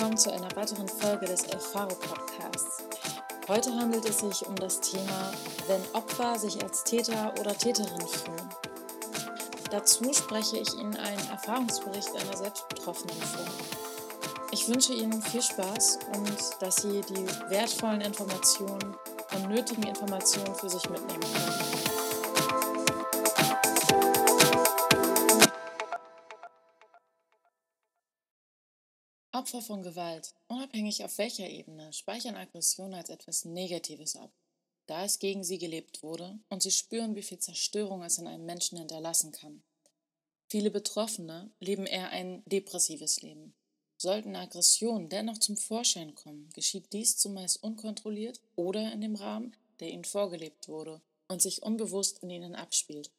willkommen zu einer weiteren Folge des Elfaro Podcasts. Heute handelt es sich um das Thema, wenn Opfer sich als Täter oder Täterin fühlen. Dazu spreche ich Ihnen einen Erfahrungsbericht einer Selbstbetroffenen vor. Ich wünsche Ihnen viel Spaß und dass Sie die wertvollen Informationen und nötigen Informationen für sich mitnehmen können. Opfer von Gewalt, unabhängig auf welcher Ebene, speichern Aggression als etwas Negatives ab, da es gegen sie gelebt wurde und sie spüren, wie viel Zerstörung es in einem Menschen hinterlassen kann. Viele Betroffene leben eher ein depressives Leben. Sollten Aggressionen dennoch zum Vorschein kommen, geschieht dies zumeist unkontrolliert oder in dem Rahmen, der ihnen vorgelebt wurde und sich unbewusst in ihnen abspielt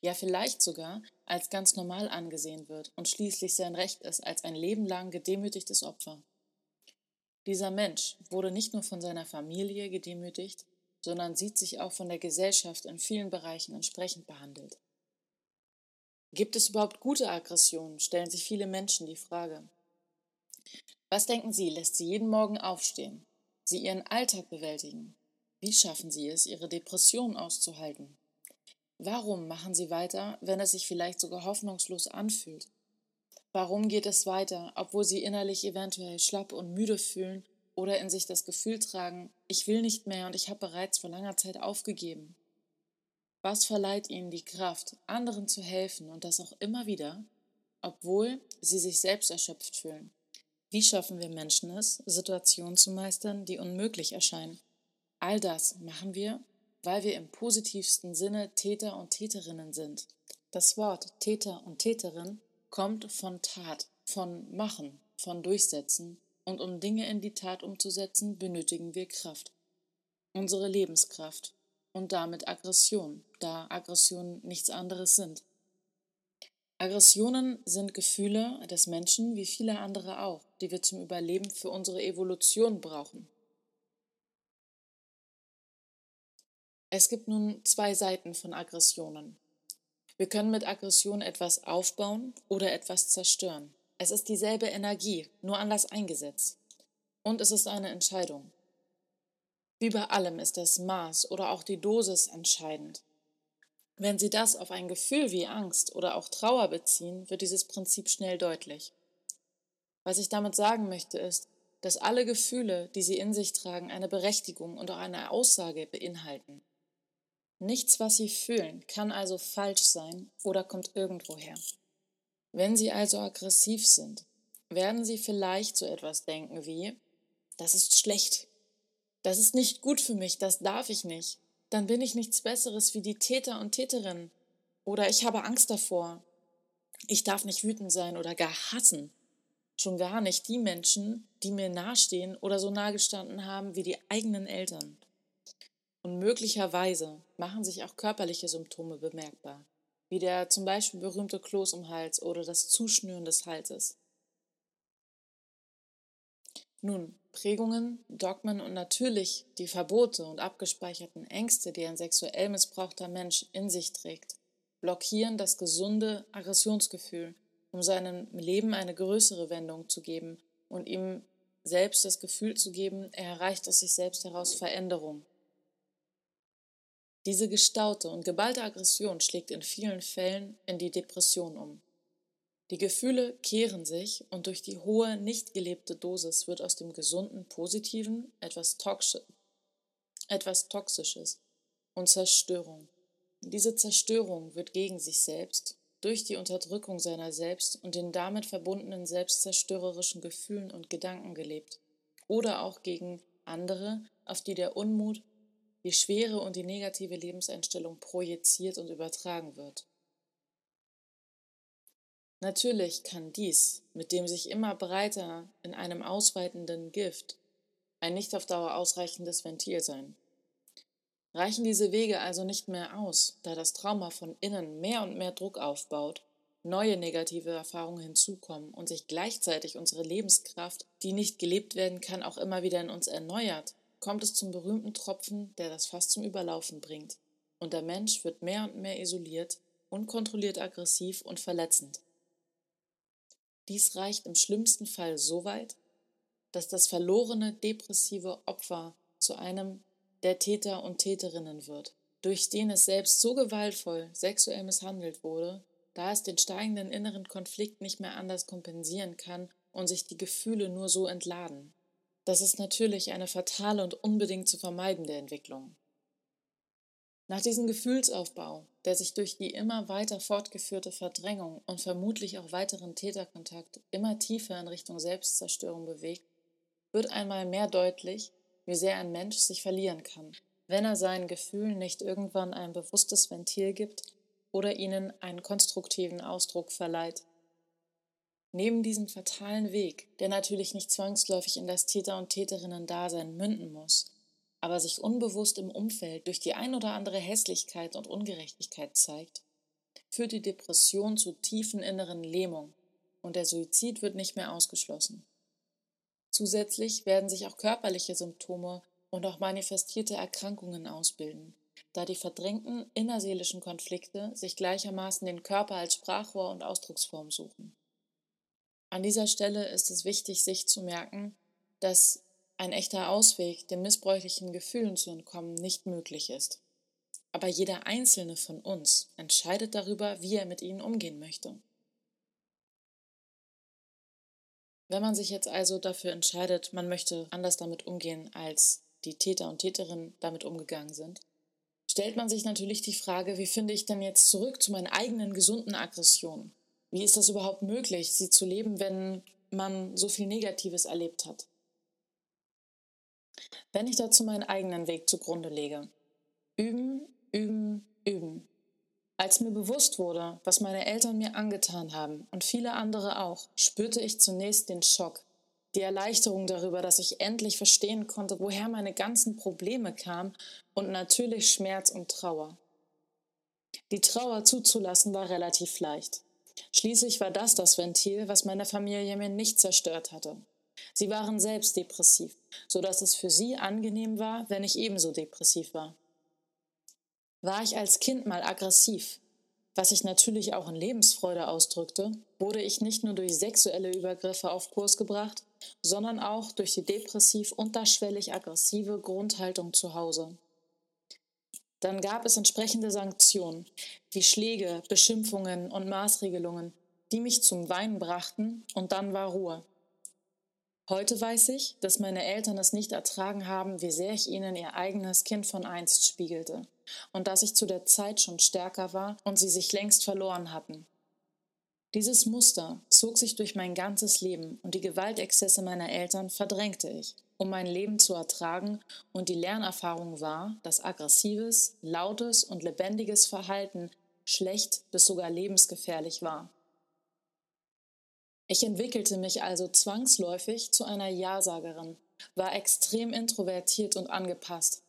ja vielleicht sogar als ganz normal angesehen wird und schließlich sein Recht ist als ein Leben lang gedemütigtes Opfer. Dieser Mensch wurde nicht nur von seiner Familie gedemütigt, sondern sieht sich auch von der Gesellschaft in vielen Bereichen entsprechend behandelt. Gibt es überhaupt gute Aggressionen, stellen sich viele Menschen die Frage. Was denken Sie, lässt Sie jeden Morgen aufstehen, Sie Ihren Alltag bewältigen? Wie schaffen Sie es, Ihre Depression auszuhalten? Warum machen sie weiter, wenn es sich vielleicht sogar hoffnungslos anfühlt? Warum geht es weiter, obwohl sie innerlich eventuell schlapp und müde fühlen oder in sich das Gefühl tragen, ich will nicht mehr und ich habe bereits vor langer Zeit aufgegeben? Was verleiht ihnen die Kraft, anderen zu helfen und das auch immer wieder, obwohl sie sich selbst erschöpft fühlen? Wie schaffen wir Menschen es, Situationen zu meistern, die unmöglich erscheinen? All das machen wir, weil wir im positivsten Sinne Täter und Täterinnen sind. Das Wort Täter und Täterin kommt von Tat, von Machen, von Durchsetzen, und um Dinge in die Tat umzusetzen, benötigen wir Kraft. Unsere Lebenskraft und damit Aggression, da Aggressionen nichts anderes sind. Aggressionen sind Gefühle des Menschen wie viele andere auch, die wir zum Überleben für unsere Evolution brauchen. Es gibt nun zwei Seiten von Aggressionen. Wir können mit Aggression etwas aufbauen oder etwas zerstören. Es ist dieselbe Energie, nur anders eingesetzt. Und es ist eine Entscheidung. Wie bei allem ist das Maß oder auch die Dosis entscheidend. Wenn Sie das auf ein Gefühl wie Angst oder auch Trauer beziehen, wird dieses Prinzip schnell deutlich. Was ich damit sagen möchte ist, dass alle Gefühle, die Sie in sich tragen, eine Berechtigung und auch eine Aussage beinhalten. Nichts, was Sie fühlen, kann also falsch sein oder kommt irgendwoher. Wenn Sie also aggressiv sind, werden Sie vielleicht so etwas denken wie, das ist schlecht, das ist nicht gut für mich, das darf ich nicht, dann bin ich nichts Besseres wie die Täter und Täterinnen. Oder ich habe Angst davor. Ich darf nicht wütend sein oder gar hassen. Schon gar nicht die Menschen, die mir nahestehen oder so nah gestanden haben wie die eigenen Eltern. Und möglicherweise machen sich auch körperliche Symptome bemerkbar, wie der zum Beispiel berühmte Kloß im Hals oder das Zuschnüren des Halses. Nun, Prägungen, Dogmen und natürlich die Verbote und abgespeicherten Ängste, die ein sexuell missbrauchter Mensch in sich trägt, blockieren das gesunde Aggressionsgefühl, um seinem Leben eine größere Wendung zu geben und ihm selbst das Gefühl zu geben, er erreicht aus sich selbst heraus Veränderung. Diese gestaute und geballte Aggression schlägt in vielen Fällen in die Depression um. Die Gefühle kehren sich und durch die hohe, nicht gelebte Dosis wird aus dem gesunden Positiven etwas, Toxi etwas Toxisches und Zerstörung. Diese Zerstörung wird gegen sich selbst, durch die Unterdrückung seiner selbst und den damit verbundenen selbstzerstörerischen Gefühlen und Gedanken gelebt, oder auch gegen andere, auf die der Unmut die Schwere und die negative Lebenseinstellung projiziert und übertragen wird. Natürlich kann dies, mit dem sich immer breiter in einem ausweitenden Gift, ein nicht auf Dauer ausreichendes Ventil sein. Reichen diese Wege also nicht mehr aus, da das Trauma von innen mehr und mehr Druck aufbaut, neue negative Erfahrungen hinzukommen und sich gleichzeitig unsere Lebenskraft, die nicht gelebt werden kann, auch immer wieder in uns erneuert, kommt es zum berühmten Tropfen, der das Fass zum Überlaufen bringt. Und der Mensch wird mehr und mehr isoliert, unkontrolliert aggressiv und verletzend. Dies reicht im schlimmsten Fall so weit, dass das verlorene depressive Opfer zu einem der Täter und Täterinnen wird, durch den es selbst so gewaltvoll sexuell misshandelt wurde, da es den steigenden inneren Konflikt nicht mehr anders kompensieren kann und sich die Gefühle nur so entladen. Das ist natürlich eine fatale und unbedingt zu vermeidende Entwicklung. Nach diesem Gefühlsaufbau, der sich durch die immer weiter fortgeführte Verdrängung und vermutlich auch weiteren Täterkontakt immer tiefer in Richtung Selbstzerstörung bewegt, wird einmal mehr deutlich, wie sehr ein Mensch sich verlieren kann, wenn er seinen Gefühlen nicht irgendwann ein bewusstes Ventil gibt oder ihnen einen konstruktiven Ausdruck verleiht. Neben diesem fatalen Weg, der natürlich nicht zwangsläufig in das Täter- und Täterinnen-Dasein münden muss, aber sich unbewusst im Umfeld durch die ein oder andere Hässlichkeit und Ungerechtigkeit zeigt, führt die Depression zu tiefen inneren Lähmung und der Suizid wird nicht mehr ausgeschlossen. Zusätzlich werden sich auch körperliche Symptome und auch manifestierte Erkrankungen ausbilden, da die verdrängten innerseelischen Konflikte sich gleichermaßen den Körper als Sprachrohr und Ausdrucksform suchen. An dieser Stelle ist es wichtig, sich zu merken, dass ein echter Ausweg, den missbräuchlichen Gefühlen zu entkommen, nicht möglich ist. Aber jeder einzelne von uns entscheidet darüber, wie er mit ihnen umgehen möchte. Wenn man sich jetzt also dafür entscheidet, man möchte anders damit umgehen, als die Täter und Täterinnen damit umgegangen sind, stellt man sich natürlich die Frage, wie finde ich denn jetzt zurück zu meinen eigenen gesunden Aggressionen? Wie ist das überhaupt möglich, sie zu leben, wenn man so viel Negatives erlebt hat? Wenn ich dazu meinen eigenen Weg zugrunde lege. Üben, üben, üben. Als mir bewusst wurde, was meine Eltern mir angetan haben und viele andere auch, spürte ich zunächst den Schock, die Erleichterung darüber, dass ich endlich verstehen konnte, woher meine ganzen Probleme kamen und natürlich Schmerz und Trauer. Die Trauer zuzulassen war relativ leicht. Schließlich war das das Ventil, was meine Familie mir nicht zerstört hatte. Sie waren selbst depressiv, so dass es für sie angenehm war, wenn ich ebenso depressiv war. War ich als Kind mal aggressiv, was sich natürlich auch in Lebensfreude ausdrückte, wurde ich nicht nur durch sexuelle Übergriffe auf Kurs gebracht, sondern auch durch die depressiv unterschwellig aggressive Grundhaltung zu Hause. Dann gab es entsprechende Sanktionen, wie Schläge, Beschimpfungen und Maßregelungen, die mich zum Weinen brachten, und dann war Ruhe. Heute weiß ich, dass meine Eltern es nicht ertragen haben, wie sehr ich ihnen ihr eigenes Kind von einst spiegelte und dass ich zu der Zeit schon stärker war und sie sich längst verloren hatten. Dieses Muster zog sich durch mein ganzes Leben und die Gewaltexzesse meiner Eltern verdrängte ich, um mein Leben zu ertragen und die Lernerfahrung war, dass aggressives, lautes und lebendiges Verhalten schlecht bis sogar lebensgefährlich war. Ich entwickelte mich also zwangsläufig zu einer Ja-Sagerin, war extrem introvertiert und angepasst.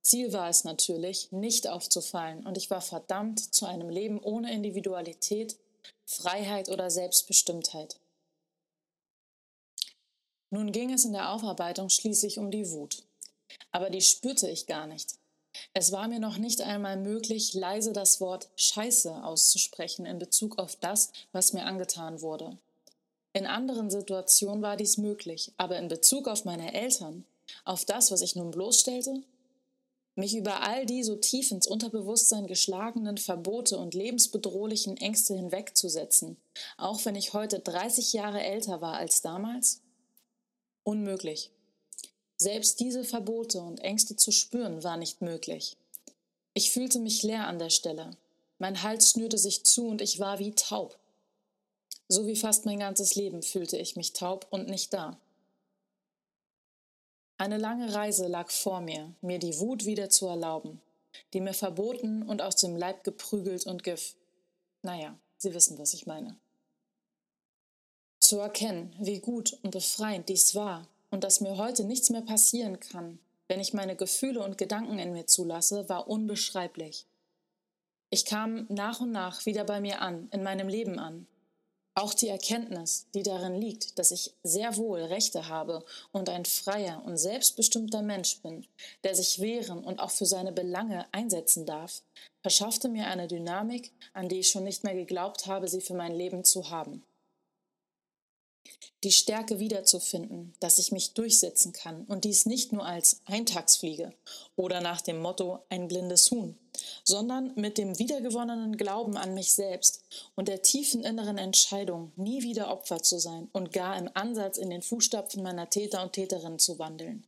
Ziel war es natürlich, nicht aufzufallen, und ich war verdammt zu einem Leben ohne Individualität, Freiheit oder Selbstbestimmtheit. Nun ging es in der Aufarbeitung schließlich um die Wut. Aber die spürte ich gar nicht. Es war mir noch nicht einmal möglich, leise das Wort Scheiße auszusprechen in Bezug auf das, was mir angetan wurde. In anderen Situationen war dies möglich, aber in Bezug auf meine Eltern, auf das, was ich nun bloßstellte, mich über all die so tief ins Unterbewusstsein geschlagenen Verbote und lebensbedrohlichen Ängste hinwegzusetzen, auch wenn ich heute 30 Jahre älter war als damals? Unmöglich. Selbst diese Verbote und Ängste zu spüren war nicht möglich. Ich fühlte mich leer an der Stelle. Mein Hals schnürte sich zu und ich war wie taub. So wie fast mein ganzes Leben fühlte ich mich taub und nicht da. Eine lange Reise lag vor mir, mir die Wut wieder zu erlauben, die mir verboten und aus dem Leib geprügelt und gif. Naja, Sie wissen, was ich meine. Zu erkennen, wie gut und befreiend dies war und dass mir heute nichts mehr passieren kann, wenn ich meine Gefühle und Gedanken in mir zulasse, war unbeschreiblich. Ich kam nach und nach wieder bei mir an, in meinem Leben an, auch die Erkenntnis, die darin liegt, dass ich sehr wohl Rechte habe und ein freier und selbstbestimmter Mensch bin, der sich wehren und auch für seine Belange einsetzen darf, verschaffte mir eine Dynamik, an die ich schon nicht mehr geglaubt habe, sie für mein Leben zu haben. Die Stärke wiederzufinden, dass ich mich durchsetzen kann und dies nicht nur als Eintagsfliege oder nach dem Motto ein blindes Huhn, sondern mit dem wiedergewonnenen Glauben an mich selbst und der tiefen inneren Entscheidung, nie wieder Opfer zu sein und gar im Ansatz in den Fußstapfen meiner Täter und Täterinnen zu wandeln.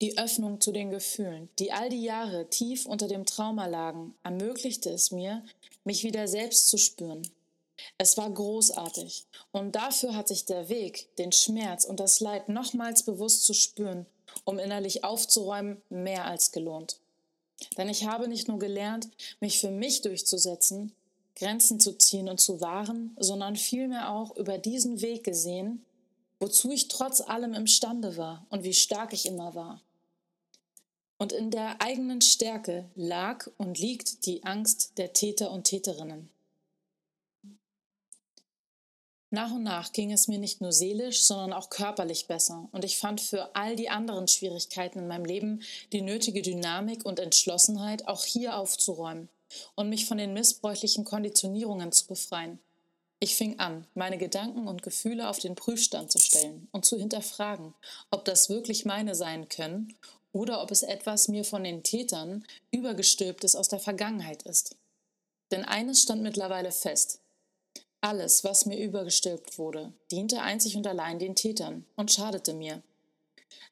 Die Öffnung zu den Gefühlen, die all die Jahre tief unter dem Trauma lagen, ermöglichte es mir, mich wieder selbst zu spüren. Es war großartig, und dafür hat sich der Weg, den Schmerz und das Leid nochmals bewusst zu spüren, um innerlich aufzuräumen, mehr als gelohnt. Denn ich habe nicht nur gelernt, mich für mich durchzusetzen, Grenzen zu ziehen und zu wahren, sondern vielmehr auch über diesen Weg gesehen, wozu ich trotz allem imstande war und wie stark ich immer war. Und in der eigenen Stärke lag und liegt die Angst der Täter und Täterinnen. Nach und nach ging es mir nicht nur seelisch, sondern auch körperlich besser, und ich fand für all die anderen Schwierigkeiten in meinem Leben die nötige Dynamik und Entschlossenheit, auch hier aufzuräumen und mich von den missbräuchlichen Konditionierungen zu befreien. Ich fing an, meine Gedanken und Gefühle auf den Prüfstand zu stellen und zu hinterfragen, ob das wirklich meine sein können oder ob es etwas mir von den Tätern übergestülptes aus der Vergangenheit ist. Denn eines stand mittlerweile fest. Alles, was mir übergestülpt wurde, diente einzig und allein den Tätern und schadete mir.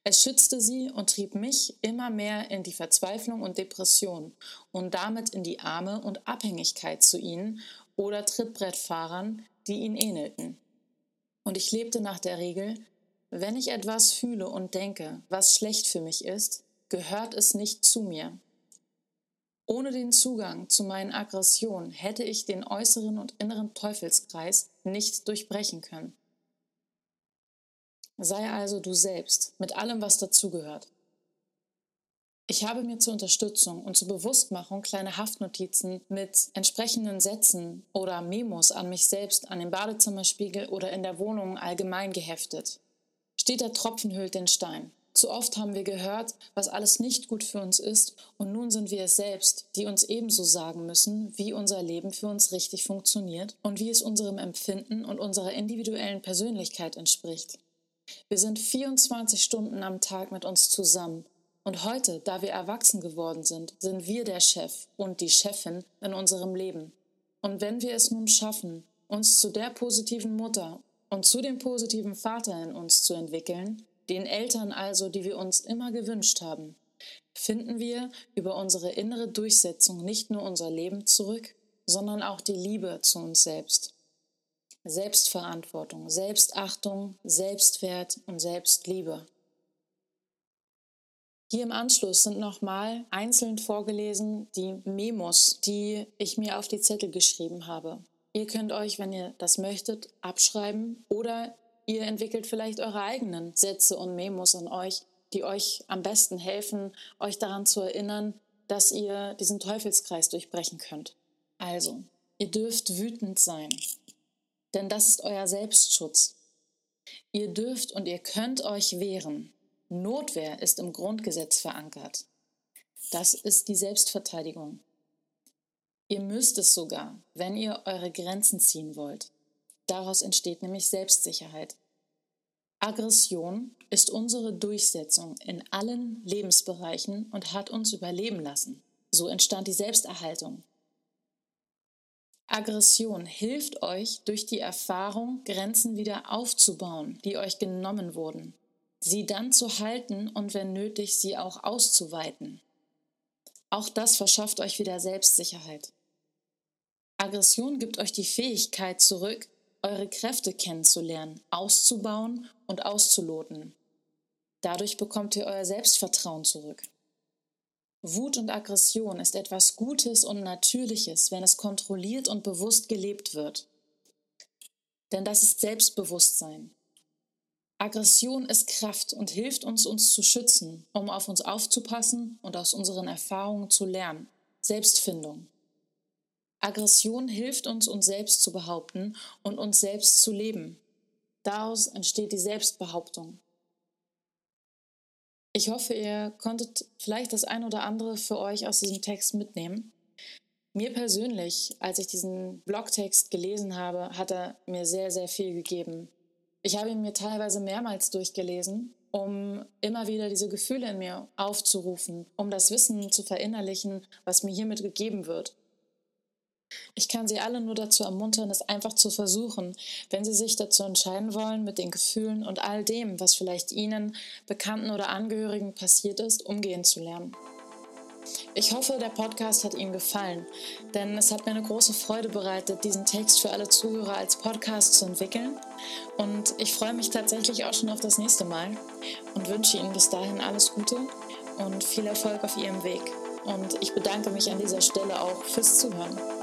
Es schützte sie und trieb mich immer mehr in die Verzweiflung und Depression und damit in die Arme und Abhängigkeit zu ihnen oder Trittbrettfahrern, die ihnen ähnelten. Und ich lebte nach der Regel, wenn ich etwas fühle und denke, was schlecht für mich ist, gehört es nicht zu mir. Ohne den Zugang zu meinen Aggressionen hätte ich den äußeren und inneren Teufelskreis nicht durchbrechen können. Sei also du selbst mit allem, was dazugehört. Ich habe mir zur Unterstützung und zur Bewusstmachung kleine Haftnotizen mit entsprechenden Sätzen oder Memos an mich selbst an den Badezimmerspiegel oder in der Wohnung allgemein geheftet. Steht der Tropfen hüllt den Stein. Zu oft haben wir gehört, was alles nicht gut für uns ist, und nun sind wir es selbst, die uns ebenso sagen müssen, wie unser Leben für uns richtig funktioniert und wie es unserem Empfinden und unserer individuellen Persönlichkeit entspricht. Wir sind 24 Stunden am Tag mit uns zusammen und heute, da wir erwachsen geworden sind, sind wir der Chef und die Chefin in unserem Leben. Und wenn wir es nun schaffen, uns zu der positiven Mutter und zu dem positiven Vater in uns zu entwickeln, den Eltern also, die wir uns immer gewünscht haben, finden wir über unsere innere Durchsetzung nicht nur unser Leben zurück, sondern auch die Liebe zu uns selbst. Selbstverantwortung, Selbstachtung, Selbstwert und Selbstliebe. Hier im Anschluss sind nochmal einzeln vorgelesen die Memos, die ich mir auf die Zettel geschrieben habe. Ihr könnt euch, wenn ihr das möchtet, abschreiben oder ihr entwickelt vielleicht eure eigenen Sätze und Memos an euch, die euch am besten helfen, euch daran zu erinnern, dass ihr diesen Teufelskreis durchbrechen könnt. Also, ihr dürft wütend sein, denn das ist euer Selbstschutz. Ihr dürft und ihr könnt euch wehren, Notwehr ist im Grundgesetz verankert. Das ist die Selbstverteidigung. Ihr müsst es sogar, wenn ihr eure Grenzen ziehen wollt. Daraus entsteht nämlich Selbstsicherheit. Aggression ist unsere Durchsetzung in allen Lebensbereichen und hat uns überleben lassen. So entstand die Selbsterhaltung. Aggression hilft euch durch die Erfahrung, Grenzen wieder aufzubauen, die euch genommen wurden sie dann zu halten und wenn nötig, sie auch auszuweiten. Auch das verschafft euch wieder Selbstsicherheit. Aggression gibt euch die Fähigkeit zurück, eure Kräfte kennenzulernen, auszubauen und auszuloten. Dadurch bekommt ihr euer Selbstvertrauen zurück. Wut und Aggression ist etwas Gutes und Natürliches, wenn es kontrolliert und bewusst gelebt wird. Denn das ist Selbstbewusstsein. Aggression ist Kraft und hilft uns, uns zu schützen, um auf uns aufzupassen und aus unseren Erfahrungen zu lernen. Selbstfindung. Aggression hilft uns, uns selbst zu behaupten und uns selbst zu leben. Daraus entsteht die Selbstbehauptung. Ich hoffe, ihr konntet vielleicht das ein oder andere für euch aus diesem Text mitnehmen. Mir persönlich, als ich diesen Blogtext gelesen habe, hat er mir sehr, sehr viel gegeben. Ich habe ihn mir teilweise mehrmals durchgelesen, um immer wieder diese Gefühle in mir aufzurufen, um das Wissen zu verinnerlichen, was mir hiermit gegeben wird. Ich kann Sie alle nur dazu ermuntern, es einfach zu versuchen, wenn Sie sich dazu entscheiden wollen, mit den Gefühlen und all dem, was vielleicht Ihnen, Bekannten oder Angehörigen passiert ist, umgehen zu lernen. Ich hoffe, der Podcast hat Ihnen gefallen, denn es hat mir eine große Freude bereitet, diesen Text für alle Zuhörer als Podcast zu entwickeln. Und ich freue mich tatsächlich auch schon auf das nächste Mal und wünsche Ihnen bis dahin alles Gute und viel Erfolg auf Ihrem Weg. Und ich bedanke mich an dieser Stelle auch fürs Zuhören.